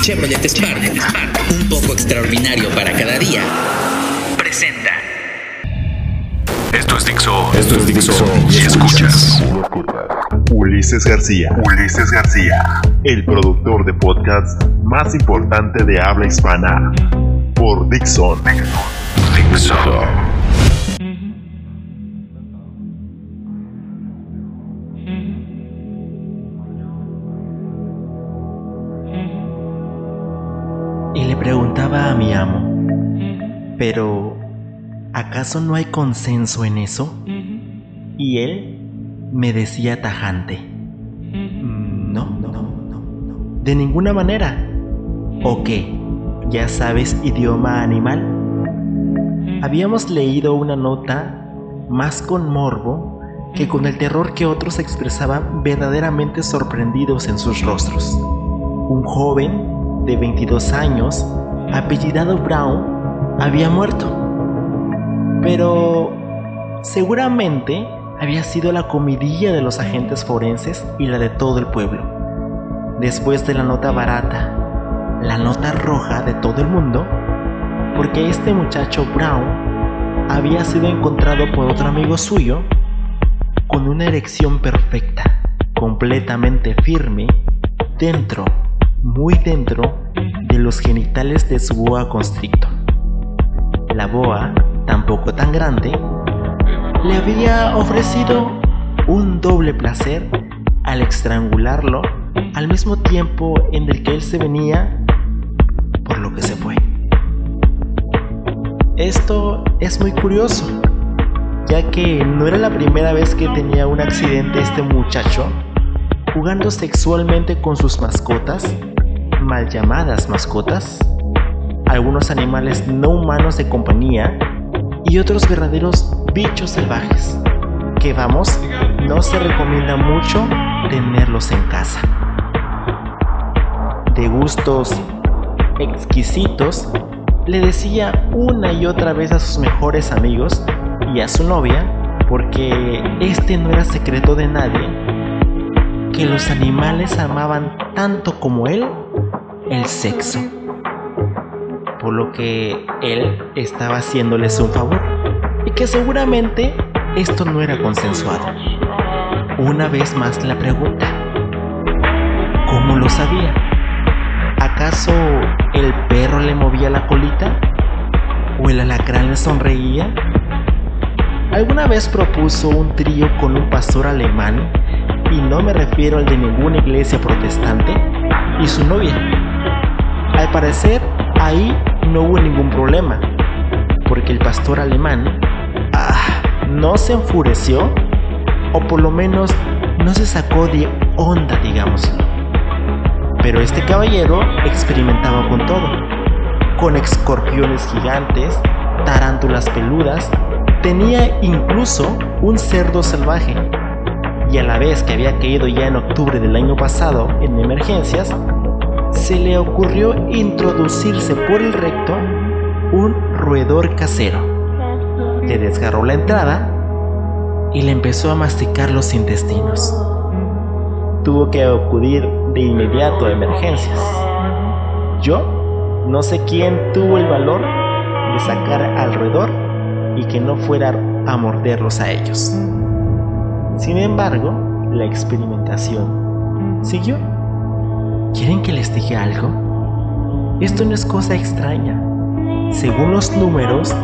Chevrolet Spark, un poco extraordinario para cada día, presenta. Esto es Dixo. Esto es Dixo. Y escuchas. Ulises García. Ulises García. El productor de podcast más importante de habla hispana. Por Dixon. Dixo. Preguntaba a mi amo, pero ¿acaso no hay consenso en eso? Y él me decía tajante, "Mm, no, no, no, no, de ninguna manera. ¿O qué? ¿Ya sabes idioma animal? Habíamos leído una nota más con morbo que con el terror que otros expresaban verdaderamente sorprendidos en sus rostros. Un joven de 22 años, apellidado Brown, había muerto. Pero seguramente había sido la comidilla de los agentes forenses y la de todo el pueblo. Después de la nota barata, la nota roja de todo el mundo, porque este muchacho Brown había sido encontrado por otro amigo suyo con una erección perfecta, completamente firme, dentro, muy dentro de los genitales de su boa constrictor. La boa, tampoco tan grande, le había ofrecido un doble placer al estrangularlo al mismo tiempo en el que él se venía por lo que se fue. Esto es muy curioso, ya que no era la primera vez que tenía un accidente este muchacho jugando sexualmente con sus mascotas, mal llamadas mascotas, algunos animales no humanos de compañía y otros verdaderos bichos salvajes, que vamos, no se recomienda mucho tenerlos en casa. De gustos exquisitos, le decía una y otra vez a sus mejores amigos y a su novia, porque este no era secreto de nadie, que los animales amaban tanto como él el sexo. Por lo que él estaba haciéndoles un favor y que seguramente esto no era consensuado. Una vez más la pregunta, ¿cómo lo sabía? ¿Acaso el perro le movía la colita? ¿O el alacrán le sonreía? Alguna vez propuso un trío con un pastor alemán, y no me refiero al de ninguna iglesia protestante, y su novia. Al parecer, ahí no hubo ningún problema, porque el pastor alemán ah, no se enfureció, o por lo menos no se sacó de onda, digámoslo. Pero este caballero experimentaba con todo, con escorpiones gigantes, tarántulas peludas, tenía incluso un cerdo salvaje. Y a la vez que había caído ya en octubre del año pasado en emergencias, se le ocurrió introducirse por el recto un roedor casero. Le desgarró la entrada y le empezó a masticar los intestinos. Tuvo que acudir de inmediato a emergencias. Yo no sé quién tuvo el valor de sacar al roedor y que no fuera a morderlos a ellos. Sin embargo, la experimentación siguió. ¿Quieren que les diga algo? Esto no es cosa extraña. Según los números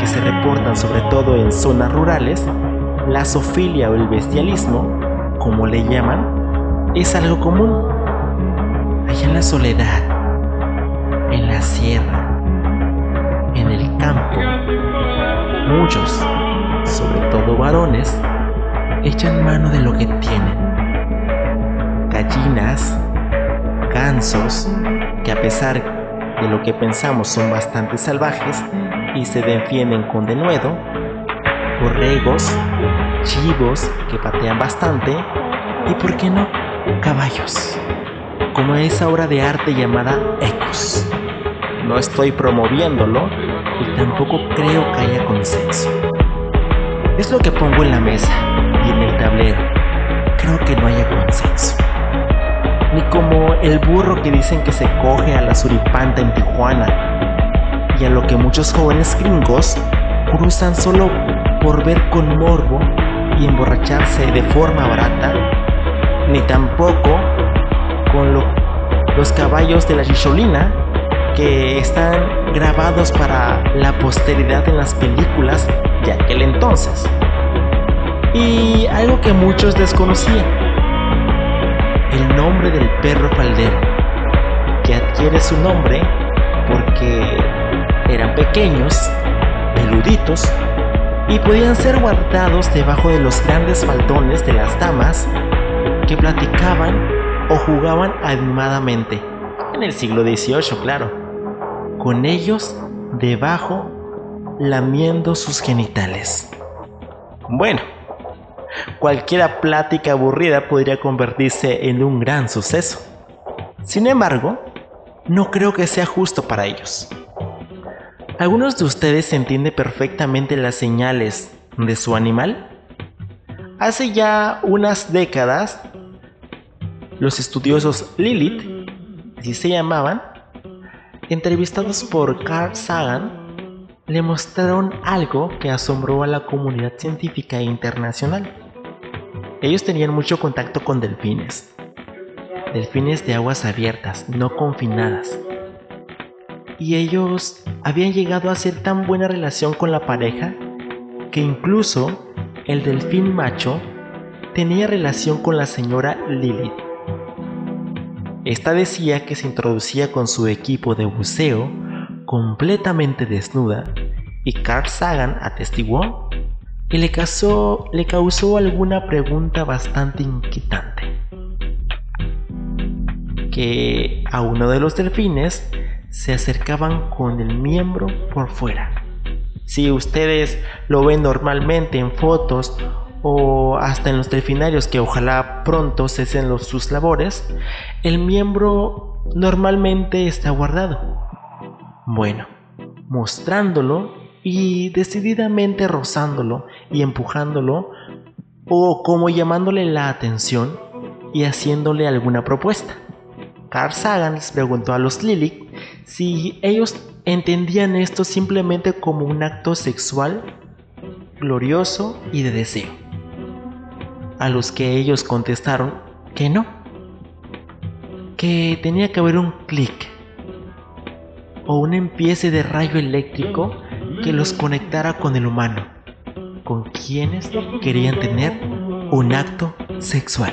que se reportan sobre todo en zonas rurales, la zoofilia o el bestialismo, como le llaman, es algo común. Allá en la soledad, en la sierra, en el campo, muchos, sobre todo varones, echan mano de lo que tienen. Gallinas, gansos, que a pesar de lo que pensamos son bastante salvajes y se defienden con denuedo, borregos, chivos que patean bastante y, por qué no, caballos, como esa obra de arte llamada Ecos. No estoy promoviéndolo y tampoco creo que haya consenso. Es lo que pongo en la mesa y en el tablero. Creo que no haya consenso. ni como el burro que dicen que se coge a la suripanta en Tijuana, y a lo que muchos jóvenes gringos cruzan solo por ver con morbo y emborracharse de forma barata, ni tampoco con los caballos de la Chicholina que están grabados para la posteridad en las películas de aquel entonces. Y algo que muchos desconocían, el nombre del perro faldero, que adquiere su nombre porque eran pequeños, peluditos, y podían ser guardados debajo de los grandes faldones de las damas que platicaban o jugaban animadamente, en el siglo XVIII, claro, con ellos debajo lamiendo sus genitales. Bueno, cualquier plática aburrida podría convertirse en un gran suceso. Sin embargo, no creo que sea justo para ellos. ¿Algunos de ustedes entienden perfectamente las señales de su animal? Hace ya unas décadas, los estudiosos Lilith, así se llamaban, entrevistados por Carl Sagan, le mostraron algo que asombró a la comunidad científica internacional. Ellos tenían mucho contacto con delfines, delfines de aguas abiertas, no confinadas y ellos habían llegado a hacer tan buena relación con la pareja que incluso el delfín macho tenía relación con la señora Lilith. Esta decía que se introducía con su equipo de buceo completamente desnuda y Carl Sagan atestiguó que le, causó alguna pregunta bastante inquietante. Que a uno de los delfines se acercaban con el miembro por fuera. Si ustedes lo ven normalmente en fotos o hasta en los delfinarios que ojalá pronto cesen los, sus labores, el miembro normalmente está guardado. Bueno, mostrándolo y decididamente rozándolo y empujándolo o como llamándole la atención y haciéndole alguna propuesta. Carl Sagan les preguntó a los Lilith si ellos entendían esto simplemente como un acto sexual glorioso y de deseo. A los que ellos contestaron que no, que tenía que haber un clic o un empiece de rayo eléctrico que los conectara con el humano, con quienes querían tener un acto sexual.